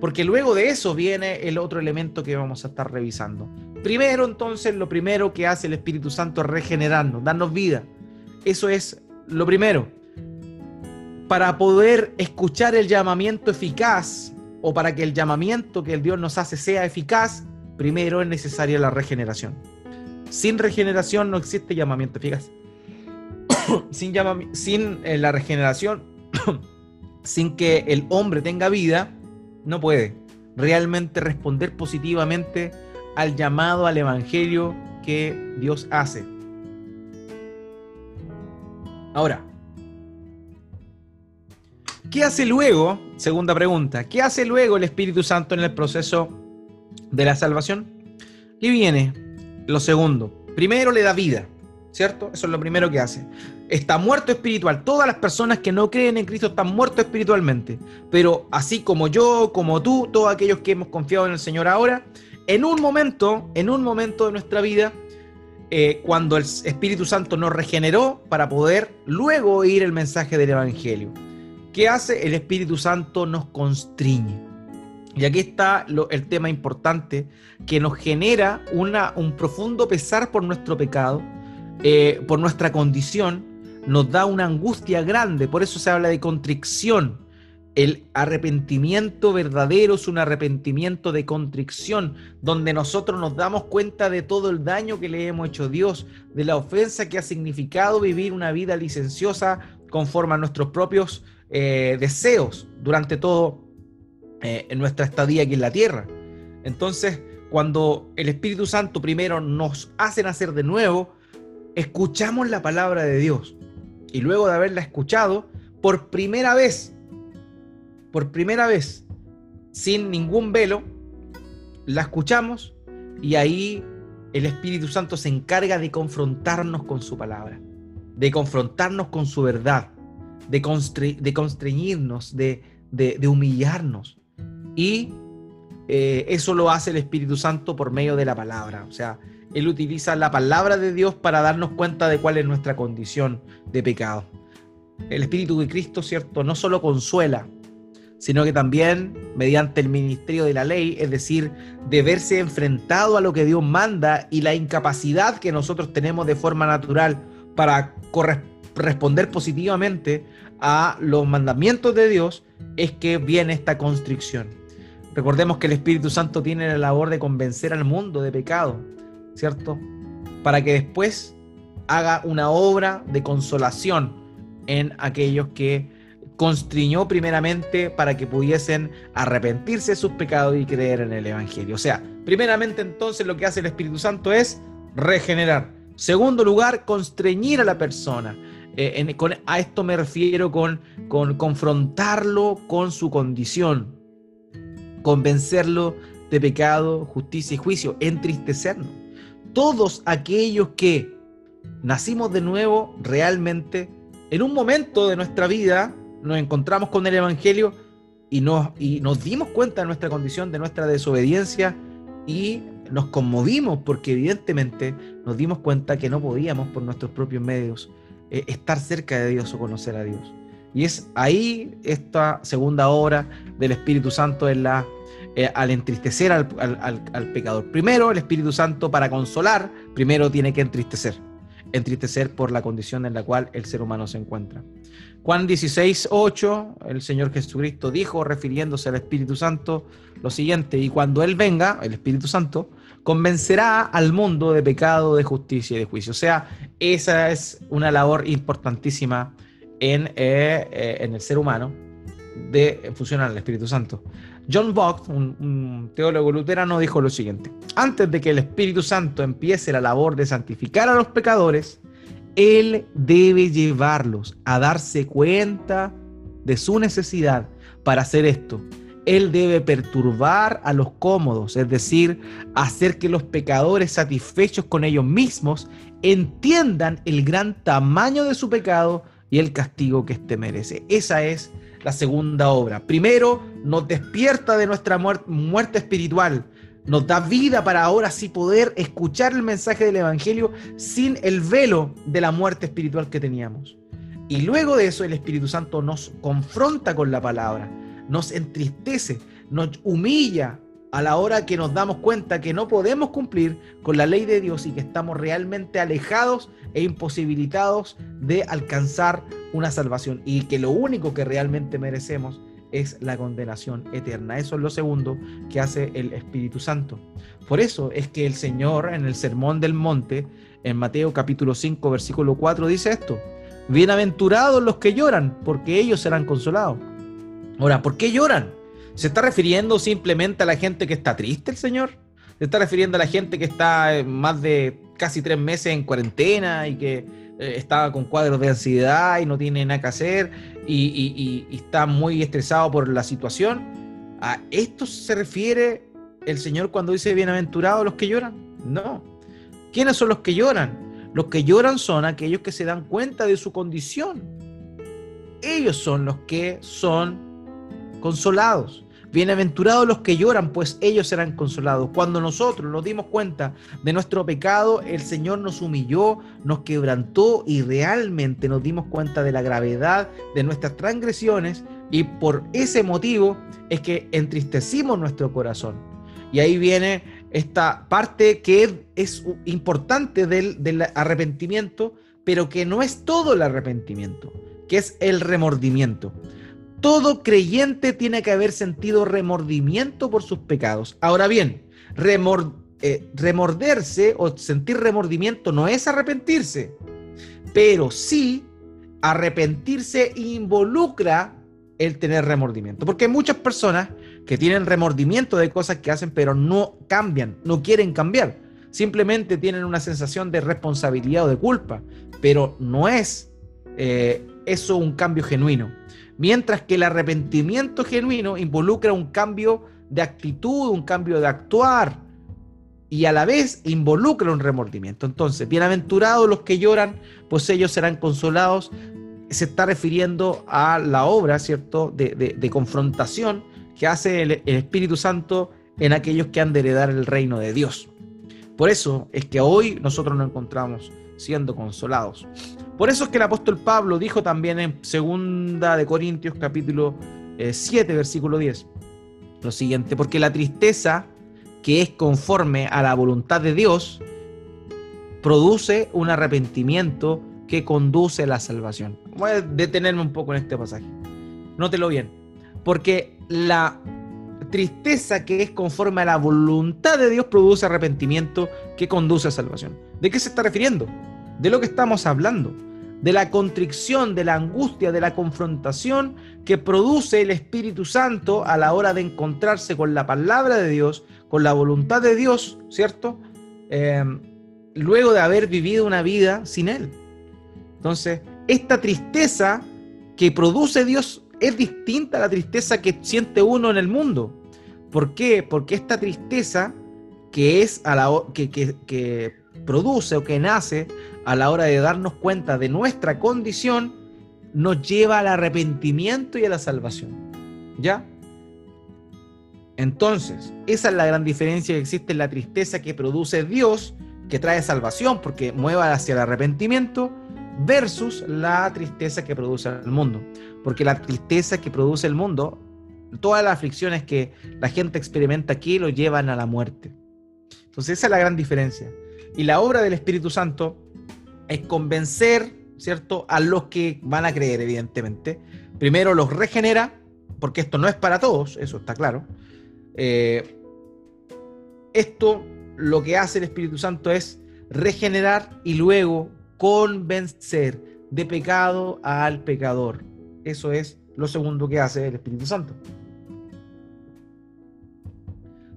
Porque luego de eso viene el otro elemento que vamos a estar revisando. Primero, entonces, lo primero que hace el Espíritu Santo es regenerarnos, darnos vida. Eso es lo primero para poder escuchar el llamamiento eficaz o para que el llamamiento que el Dios nos hace sea eficaz, primero es necesaria la regeneración. Sin regeneración no existe llamamiento eficaz. [coughs] sin, sin eh, la regeneración, [coughs] sin que el hombre tenga vida, no puede realmente responder positivamente al llamado al Evangelio que Dios hace. Ahora, ¿Qué hace luego? Segunda pregunta. ¿Qué hace luego el Espíritu Santo en el proceso de la salvación? Y viene lo segundo. Primero le da vida, ¿cierto? Eso es lo primero que hace. Está muerto espiritual. Todas las personas que no creen en Cristo están muertos espiritualmente. Pero así como yo, como tú, todos aquellos que hemos confiado en el Señor ahora, en un momento, en un momento de nuestra vida, eh, cuando el Espíritu Santo nos regeneró para poder luego oír el mensaje del Evangelio. ¿Qué hace? El Espíritu Santo nos constriñe. Y aquí está el tema importante que nos genera un profundo pesar por nuestro pecado, eh, por nuestra condición, nos da una angustia grande, por eso se habla de contrición. El arrepentimiento verdadero es un arrepentimiento de contrición, donde nosotros nos damos cuenta de todo el daño que le hemos hecho a Dios, de la ofensa que ha significado vivir una vida licenciosa conforme a nuestros propios eh, deseos durante todo eh, nuestra estadía aquí en la tierra. Entonces, cuando el Espíritu Santo primero nos hace nacer de nuevo, escuchamos la palabra de Dios. Y luego de haberla escuchado, por primera vez, por primera vez, sin ningún velo, la escuchamos y ahí el Espíritu Santo se encarga de confrontarnos con su palabra, de confrontarnos con su verdad, de, de constreñirnos, de, de, humillarnos. Y eh, eso lo hace el Espíritu Santo por medio de la palabra. O sea, Él utiliza la palabra de Dios para darnos cuenta de cuál es nuestra condición de pecado. El Espíritu de Cristo, ¿cierto? No solo consuela, sino que también mediante el ministerio de la ley, es decir, de verse enfrentado a lo que Dios manda y la incapacidad que nosotros tenemos de forma natural para responder positivamente a los mandamientos de Dios, es que viene esta constricción. Recordemos que el Espíritu Santo tiene la labor de convencer al mundo de pecado, ¿cierto? Para que después haga una obra de consolación en aquellos que constriñó primeramente para que pudiesen arrepentirse de sus pecados y creer en el Evangelio. O sea, primeramente entonces lo que hace el Espíritu Santo es regenerar. Segundo lugar, constreñir a la persona. Eh, a esto me refiero con, con confrontarlo con su condición, convencerlo de pecado, justicia y juicio, entristecernos. Todos aquellos que nacimos de nuevo realmente en un momento de nuestra vida nos encontramos con el Evangelio y nos, y nos dimos cuenta de nuestra condición, de nuestra desobediencia y nos conmovimos porque evidentemente nos dimos cuenta que no podíamos por nuestros propios medios eh, estar cerca de Dios o conocer a Dios. Y es ahí esta segunda obra del Espíritu Santo en la, eh, al entristecer al, al pecador. Primero, el Espíritu Santo para consolar, primero tiene que entristecer entristecer por la condición en la cual el ser humano se encuentra. Juan 16, 8, el Señor Jesucristo dijo, refiriéndose al Espíritu Santo, lo siguiente, y cuando Él venga, el Espíritu Santo, convencerá al mundo de pecado, de justicia y de juicio. O sea, esa es una labor importantísima en, eh, eh, en el ser humano de funcionar al Espíritu Santo. John Vogt, un, teólogo luterano, dijo lo siguiente: Antes de que el Espíritu Santo empiece la labor de santificar a los pecadores, Él debe llevarlos a darse cuenta de su necesidad para hacer esto. Él debe perturbar a los cómodos, es decir, hacer que los pecadores satisfechos con ellos mismos entiendan el gran tamaño de su pecado y el castigo que éste merece. Esa es la segunda obra. Primero, nos despierta de nuestra muerte, espiritual, nos da vida para ahora sí poder escuchar el mensaje del Evangelio sin el velo de la muerte espiritual que teníamos. Y luego de eso el Espíritu Santo nos confronta con la palabra, nos entristece, nos humilla a la hora que nos damos cuenta que no podemos cumplir con la ley de Dios y que estamos realmente alejados e imposibilitados de alcanzar una salvación y que lo único que realmente merecemos es la condenación eterna. Eso es lo segundo que hace el Espíritu Santo. Por eso es que el Señor en el Sermón del Monte, en Mateo capítulo 5, versículo 4, dice esto. Bienaventurados los que lloran, porque ellos serán consolados. Ahora, ¿por qué lloran? ¿Se está refiriendo simplemente a la gente que está triste el Señor? ¿Se está refiriendo a la gente que está eh, más de casi tres meses en cuarentena y que eh, está con cuadros de ansiedad y no tiene nada que hacer y, está muy estresado por la situación. ¿A esto se refiere el Señor cuando dice bienaventurados los que lloran? No. ¿Quiénes son los que lloran? Los que lloran son aquellos que se dan cuenta de su condición. Ellos son los que son consolados. Bienaventurados los que lloran, pues ellos serán consolados. Cuando nosotros nos dimos cuenta de nuestro pecado, el Señor nos humilló, nos quebrantó y realmente nos dimos cuenta de la gravedad de nuestras transgresiones y por ese motivo es que entristecimos nuestro corazón. Y ahí viene esta parte que es importante del, del arrepentimiento, pero que no es todo el arrepentimiento, que es el remordimiento. Todo creyente tiene que haber sentido remordimiento por sus pecados. Ahora bien, eh, remorderse o sentir remordimiento no es arrepentirse, pero sí arrepentirse involucra el tener remordimiento. Porque hay muchas personas que tienen remordimiento de cosas que hacen, pero no cambian, no quieren cambiar. Simplemente tienen una sensación de responsabilidad o de culpa, pero no es eh, eso un cambio genuino. Mientras que el arrepentimiento genuino involucra un cambio de actitud, un cambio de actuar, y a la vez involucra un remordimiento. Entonces, bienaventurados los que lloran, pues ellos serán consolados se está refiriendo a la obra, ¿cierto?, de, confrontación que hace el, Espíritu Santo en aquellos que han de heredar el reino de Dios. Por eso es que hoy nosotros nos encontramos siendo consolados. Por eso es que el apóstol Pablo dijo también en segunda de Corintios capítulo 7 eh, versículo 10 lo siguiente, porque la tristeza que es conforme a la voluntad de Dios produce un arrepentimiento que conduce a la salvación. Voy a detenerme un poco en este pasaje. Nótelo bien. Porque la tristeza que es conforme a la voluntad de Dios produce arrepentimiento que conduce a salvación. ¿De qué se está refiriendo? De lo que estamos hablando. De la contrición, de la angustia, de la confrontación que produce el Espíritu Santo a la hora de encontrarse con la palabra de Dios, con la voluntad de Dios, ¿cierto? Eh, luego de haber vivido una vida sin Él. Entonces, esta tristeza que produce Dios es distinta a la tristeza que siente uno en el mundo. ¿Por qué? Porque esta tristeza que es a la que, que produce o que nace a la hora de darnos cuenta de nuestra condición, nos lleva al arrepentimiento y a la salvación. ¿Ya? Entonces, esa es la gran diferencia que existe en la tristeza que produce Dios, que trae salvación, porque mueva hacia el arrepentimiento, versus la tristeza que produce el mundo. Porque la tristeza que produce el mundo, todas las aflicciones que la gente experimenta aquí lo llevan a la muerte. Entonces esa es la gran diferencia. Y la obra del Espíritu Santo es convencer, ¿cierto?, a los que van a creer, evidentemente. Primero los regenera, porque esto no es para todos, eso está claro. Eh, esto lo que hace el Espíritu Santo es regenerar y luego convencer de pecado al pecador. Eso es lo segundo que hace el Espíritu Santo.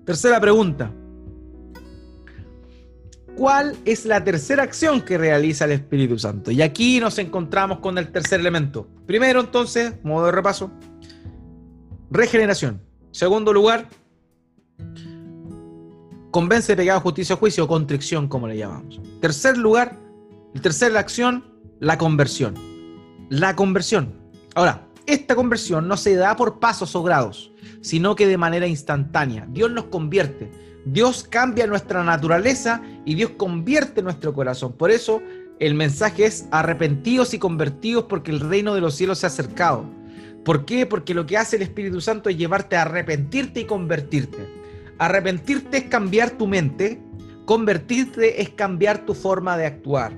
Tercera pregunta. ¿Cuál es la tercera acción que realiza el Espíritu Santo? Y aquí nos encontramos con el tercer elemento. Primero, entonces, modo de repaso, regeneración. Segundo lugar, convence de pecado, justicia, juicio o contrición, como le llamamos. Tercer lugar, la tercera acción, la conversión. La conversión. Ahora, esta conversión no se da por pasos o grados, sino que de manera instantánea. Dios nos convierte. Dios cambia nuestra naturaleza y Dios convierte nuestro corazón. Por eso el mensaje es arrepentidos y convertidos porque el reino de los cielos se ha acercado. ¿Por qué? Porque lo que hace el Espíritu Santo es llevarte a arrepentirte y convertirte. Arrepentirte es cambiar tu mente, convertirte es cambiar tu forma de actuar.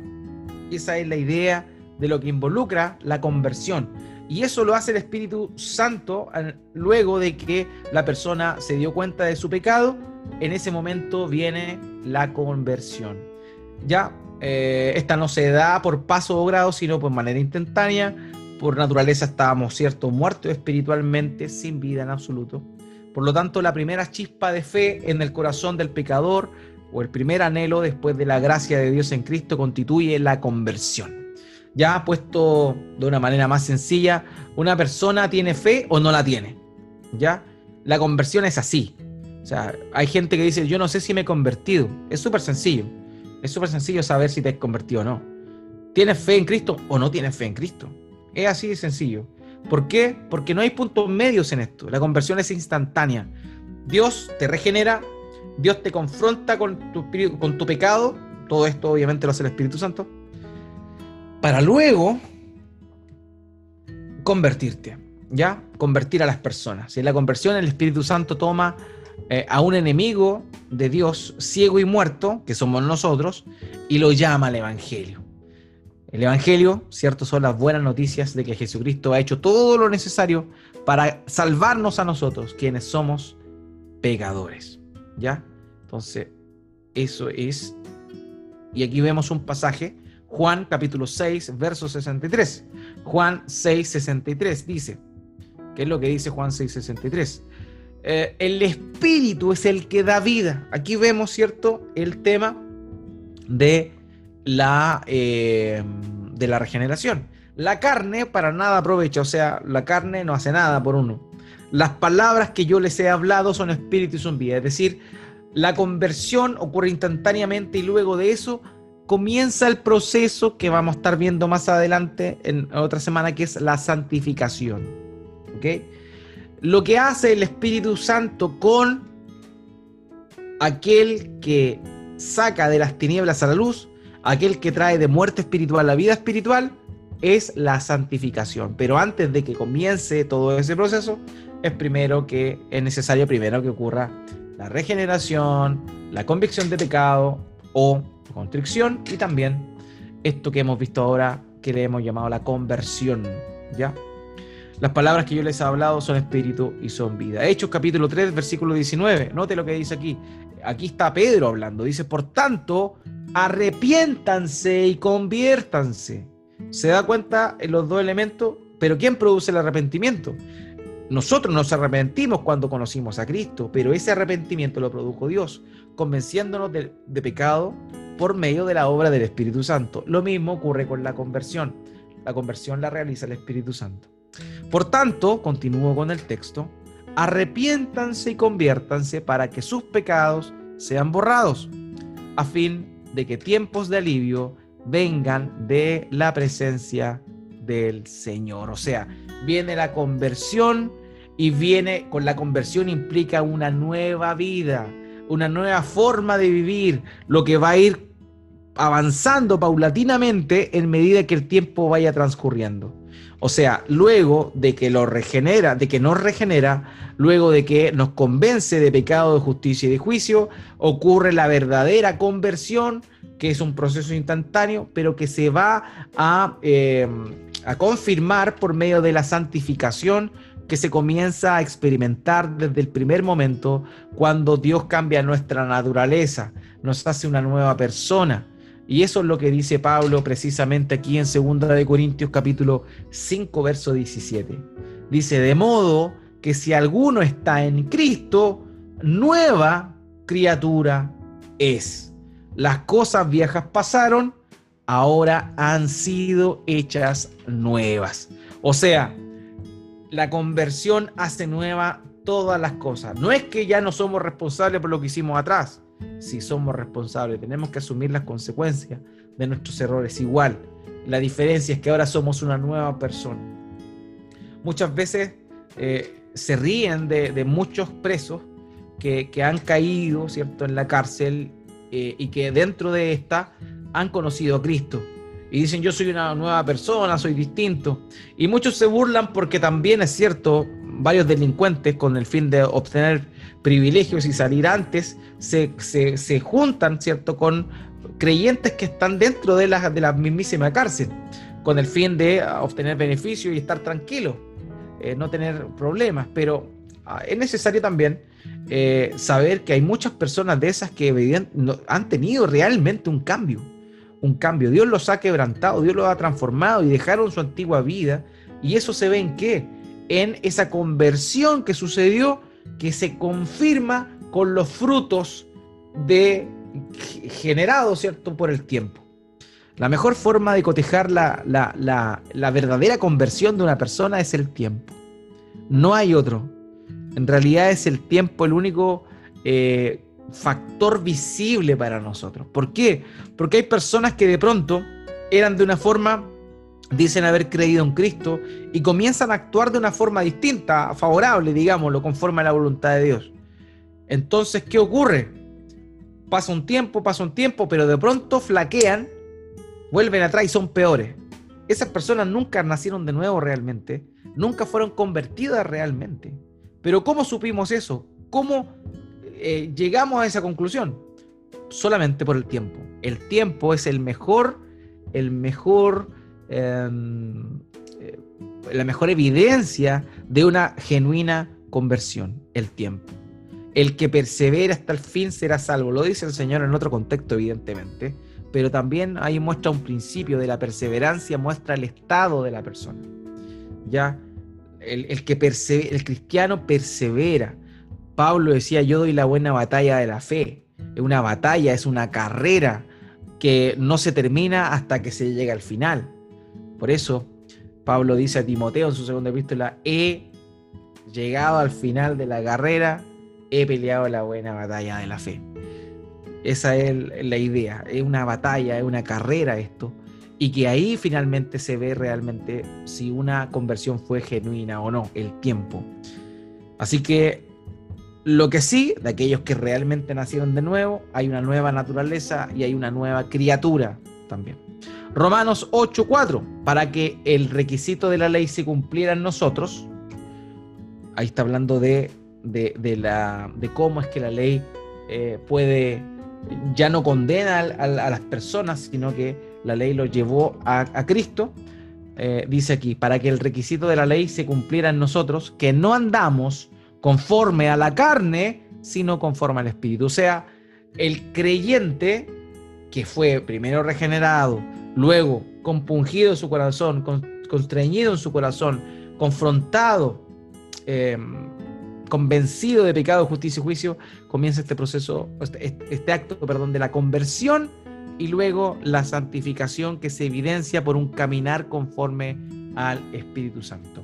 Esa es la idea de lo que involucra la conversión. Y eso lo hace el Espíritu Santo luego de que la persona se dio cuenta de su pecado. En ese momento viene la conversión. Ya, eh, esta no se da por paso o grado, sino por manera instantánea. Por naturaleza estábamos, ¿cierto?, muertos espiritualmente, sin vida en absoluto. Por lo tanto, la primera chispa de fe en el corazón del pecador o el primer anhelo después de la gracia de Dios en Cristo constituye la conversión. Ya puesto de una manera más sencilla, una persona tiene fe o no la tiene. ¿Ya? La conversión es así. O sea, hay gente que dice, yo no sé si me he convertido. Es súper sencillo. Es súper sencillo saber si te has convertido o no. ¿Tienes fe en Cristo o no tienes fe en Cristo? Es así de sencillo. ¿Por qué? Porque no hay puntos medios en esto. La conversión es instantánea. Dios te regenera, Dios te confronta con tu, pecado, todo esto obviamente lo hace el Espíritu Santo, para luego convertirte, ¿ya? Convertir a las personas. Y en la conversión el Espíritu Santo toma eh, a un enemigo de Dios, ciego y muerto, que somos nosotros, y lo llama al Evangelio. El Evangelio, cierto, son las buenas noticias de que Jesucristo ha hecho todo lo necesario para salvarnos a nosotros, quienes somos pecadores. ¿Ya? Entonces, eso es. Y aquí vemos un pasaje, Juan capítulo 6, verso 63. Juan 6, 63 dice, ¿qué es lo que dice Juan 6, 63? Eh, el espíritu es el que da vida. Aquí vemos, ¿cierto? El tema de la, eh, de la regeneración. La carne para nada aprovecha, o sea, la carne no hace nada por uno. Las palabras que yo les he hablado son espíritu y son vida, es decir, la conversión ocurre instantáneamente y luego de eso comienza el proceso que vamos a estar viendo más adelante en otra semana, que es la santificación. ¿Ok? Lo que hace el Espíritu Santo con aquel que saca de las tinieblas a la luz, aquel que trae de muerte espiritual a la vida espiritual, es la santificación. Pero antes de que comience todo ese proceso, es primero que es necesario primero que ocurra la regeneración, la convicción de pecado o constricción y también esto que hemos visto ahora que le hemos llamado la conversión, ¿ya? Las palabras que yo les he hablado son espíritu y son vida. Hechos capítulo 3, versículo 19. Note lo que dice aquí. Aquí está Pedro hablando. Dice, por tanto, arrepiéntanse y conviértanse. ¿Se da cuenta en los dos elementos? Pero ¿quién produce el arrepentimiento? Nosotros nos arrepentimos cuando conocimos a Cristo, pero ese arrepentimiento lo produjo Dios, convenciéndonos de, de, pecado por medio de la obra del Espíritu Santo. Lo mismo ocurre con la conversión. La conversión la realiza el Espíritu Santo. Por tanto, continúo con el texto, arrepiéntanse y conviértanse para que sus pecados sean borrados, a fin de que tiempos de alivio vengan de la presencia del Señor. O sea, viene la conversión y viene con la conversión implica una nueva vida, una nueva forma de vivir, lo que va a ir avanzando paulatinamente en medida que el tiempo vaya transcurriendo. O sea, luego de que lo regenera, de que nos regenera, luego de que nos convence de pecado, de justicia y de juicio, ocurre la verdadera conversión, que es un proceso instantáneo, pero que se va a, eh, a confirmar por medio de la santificación que se comienza a experimentar desde el primer momento cuando Dios cambia nuestra naturaleza, nos hace una nueva persona. Y eso es lo que dice Pablo precisamente aquí en 2 de Corintios capítulo 5 verso 17. Dice, de modo que si alguno está en Cristo, nueva criatura es. Las cosas viejas pasaron, ahora han sido hechas nuevas. O sea, la conversión hace nueva todas las cosas. No es que ya no somos responsables por lo que hicimos atrás si somos responsables, tenemos que asumir las consecuencias de nuestros errores igual. La diferencia es que ahora somos una nueva persona. Muchas veces eh, se ríen de, muchos presos que, han caído ¿cierto? en la cárcel eh, y que dentro de esta han conocido a Cristo. Y dicen, yo soy una nueva persona, soy distinto. Y muchos se burlan porque también es cierto, varios delincuentes con el fin de obtener privilegios y salir antes, se, se, juntan, ¿cierto?, con creyentes que están dentro de la, de la mismísima cárcel, con el fin de obtener beneficios y estar tranquilos, eh, no tener problemas. Pero ah, es necesario también eh, saber que hay muchas personas de esas que han tenido realmente un cambio, un cambio. Dios los ha quebrantado, Dios los ha transformado y dejaron su antigua vida. Y eso se ve en qué? En esa conversión que sucedió que se confirma con los frutos de generados, ¿cierto?, por el tiempo. La mejor forma de cotejar la, la, verdadera conversión de una persona es el tiempo. No hay otro. En realidad es el tiempo el único eh, factor visible para nosotros. ¿Por qué? Porque hay personas que de pronto eran de una forma dicen haber creído en Cristo y comienzan a actuar de una forma distinta, favorable, digámoslo, conforme a la voluntad de Dios. Entonces, ¿qué ocurre? Pasa un tiempo, pasa un tiempo, pero de pronto flaquean, vuelven atrás y son peores. Esas personas nunca nacieron de nuevo realmente, nunca fueron convertidas realmente. Pero ¿cómo supimos eso? ¿Cómo eh, llegamos a esa conclusión? Solamente por el tiempo. El tiempo es el mejor el mejor, eh, la mejor evidencia de una genuina conversión, el tiempo. El que persevera hasta el fin será salvo. Lo dice el Señor en otro contexto, evidentemente, pero también ahí muestra un principio de la perseverancia, muestra el estado de la persona. Ya, el, que el cristiano persevera. Pablo decía, yo doy la buena batalla de la fe. Es una batalla, es una carrera que no se termina hasta que se llega al final. Por eso, Pablo dice a Timoteo en su segunda epístola, he llegado al final de la carrera, he peleado la buena batalla de la fe. Esa es la idea, es una batalla, es una carrera esto, y que ahí finalmente se ve realmente si una conversión fue genuina o no, el tiempo. Así que lo que sí, de aquellos que realmente nacieron de nuevo, hay una nueva naturaleza y hay una nueva criatura también. Romanos 8:4, para que el requisito de la ley se cumpliera en nosotros, ahí está hablando de, de, la, de cómo es que la ley eh, puede, ya no condena a, las personas, sino que la ley lo llevó a, Cristo. Eh, dice aquí, para que el requisito de la ley se cumpliera en nosotros, que no andamos conforme a la carne, sino conforme al Espíritu. O sea, el creyente que fue primero regenerado, luego compungido en su corazón, constreñido en su corazón, confrontado Em, convencido de pecado, justicia y juicio, comienza este proceso, este, este, este, acto, perdón, de la conversión y luego la santificación que se evidencia por un caminar conforme al Espíritu Santo.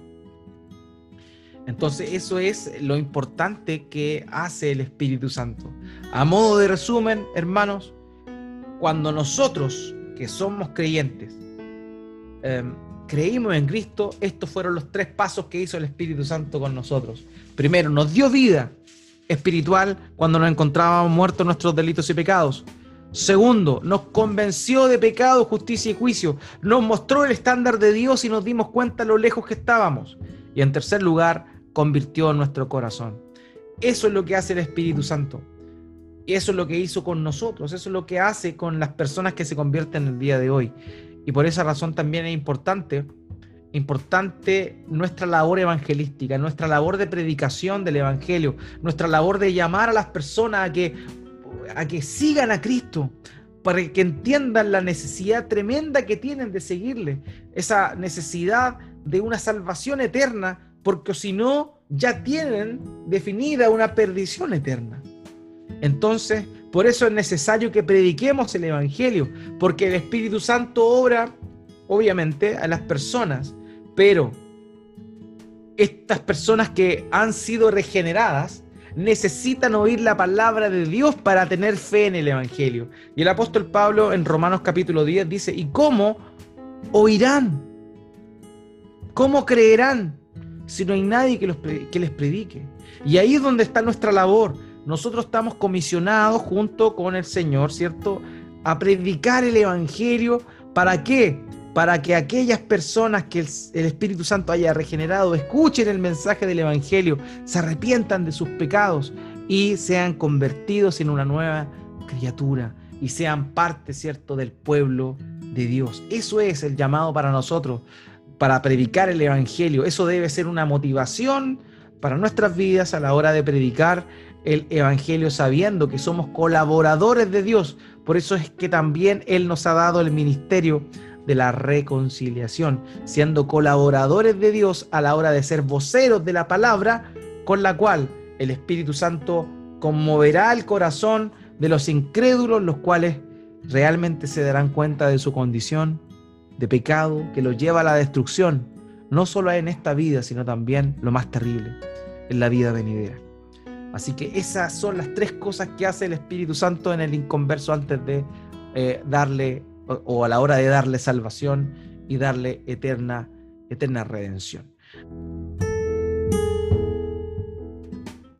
Entonces eso es lo importante que hace el Espíritu Santo. A modo de resumen, hermanos, cuando nosotros que somos creyentes em, creímos en Cristo, estos fueron los tres pasos que hizo el Espíritu Santo con nosotros. Primero, nos dio vida espiritual cuando nos encontrábamos muertos nuestros delitos y pecados. Segundo, nos convenció de pecado, justicia y juicio. Nos mostró el estándar de Dios y nos dimos cuenta lo lejos que estábamos. Y en tercer lugar, convirtió nuestro corazón. Eso es lo que hace el Espíritu Santo. Eso es lo que hizo con nosotros. Eso es lo que hace con las personas que se convierten el día de hoy. Y por esa razón también es importante, importante nuestra labor evangelística, nuestra labor de predicación del Evangelio, nuestra labor de llamar a las personas a que, a que sigan a Cristo, para que entiendan la necesidad tremenda que tienen de seguirle, esa necesidad de una salvación eterna, porque si no, ya tienen definida una perdición eterna. Entonces, por eso es necesario que prediquemos el Evangelio, porque el Espíritu Santo obra, obviamente, a las personas, pero estas personas que han sido regeneradas necesitan oír la palabra de Dios para tener fe en el Evangelio. Y el apóstol Pablo en Romanos capítulo 10 dice, ¿y cómo oirán? ¿Cómo creerán si no hay nadie que, los, que les predique? Y ahí es donde está nuestra labor nosotros estamos comisionados junto con el Señor, ¿cierto? A predicar el Evangelio. ¿Para qué? Para que aquellas personas que el, Espíritu Santo haya regenerado escuchen el mensaje del Evangelio, se arrepientan de sus pecados y sean convertidos en una nueva criatura y sean parte, ¿cierto?, del pueblo de Dios. Eso es el llamado para nosotros, para predicar el Evangelio. Eso debe ser una motivación para nuestras vidas a la hora de predicar el Evangelio sabiendo que somos colaboradores de Dios. Por eso es que también Él nos ha dado el ministerio de la reconciliación, siendo colaboradores de Dios a la hora de ser voceros de la palabra, con la cual el Espíritu Santo conmoverá el corazón de los incrédulos, los cuales realmente se darán cuenta de su condición de pecado que los lleva a la destrucción, no solo en esta vida, sino también lo más terrible, en la vida venidera. Así que esas son las tres cosas que hace el Espíritu Santo en el inconverso antes de eh, darle o, a la hora de darle salvación y darle eterna, eterna redención.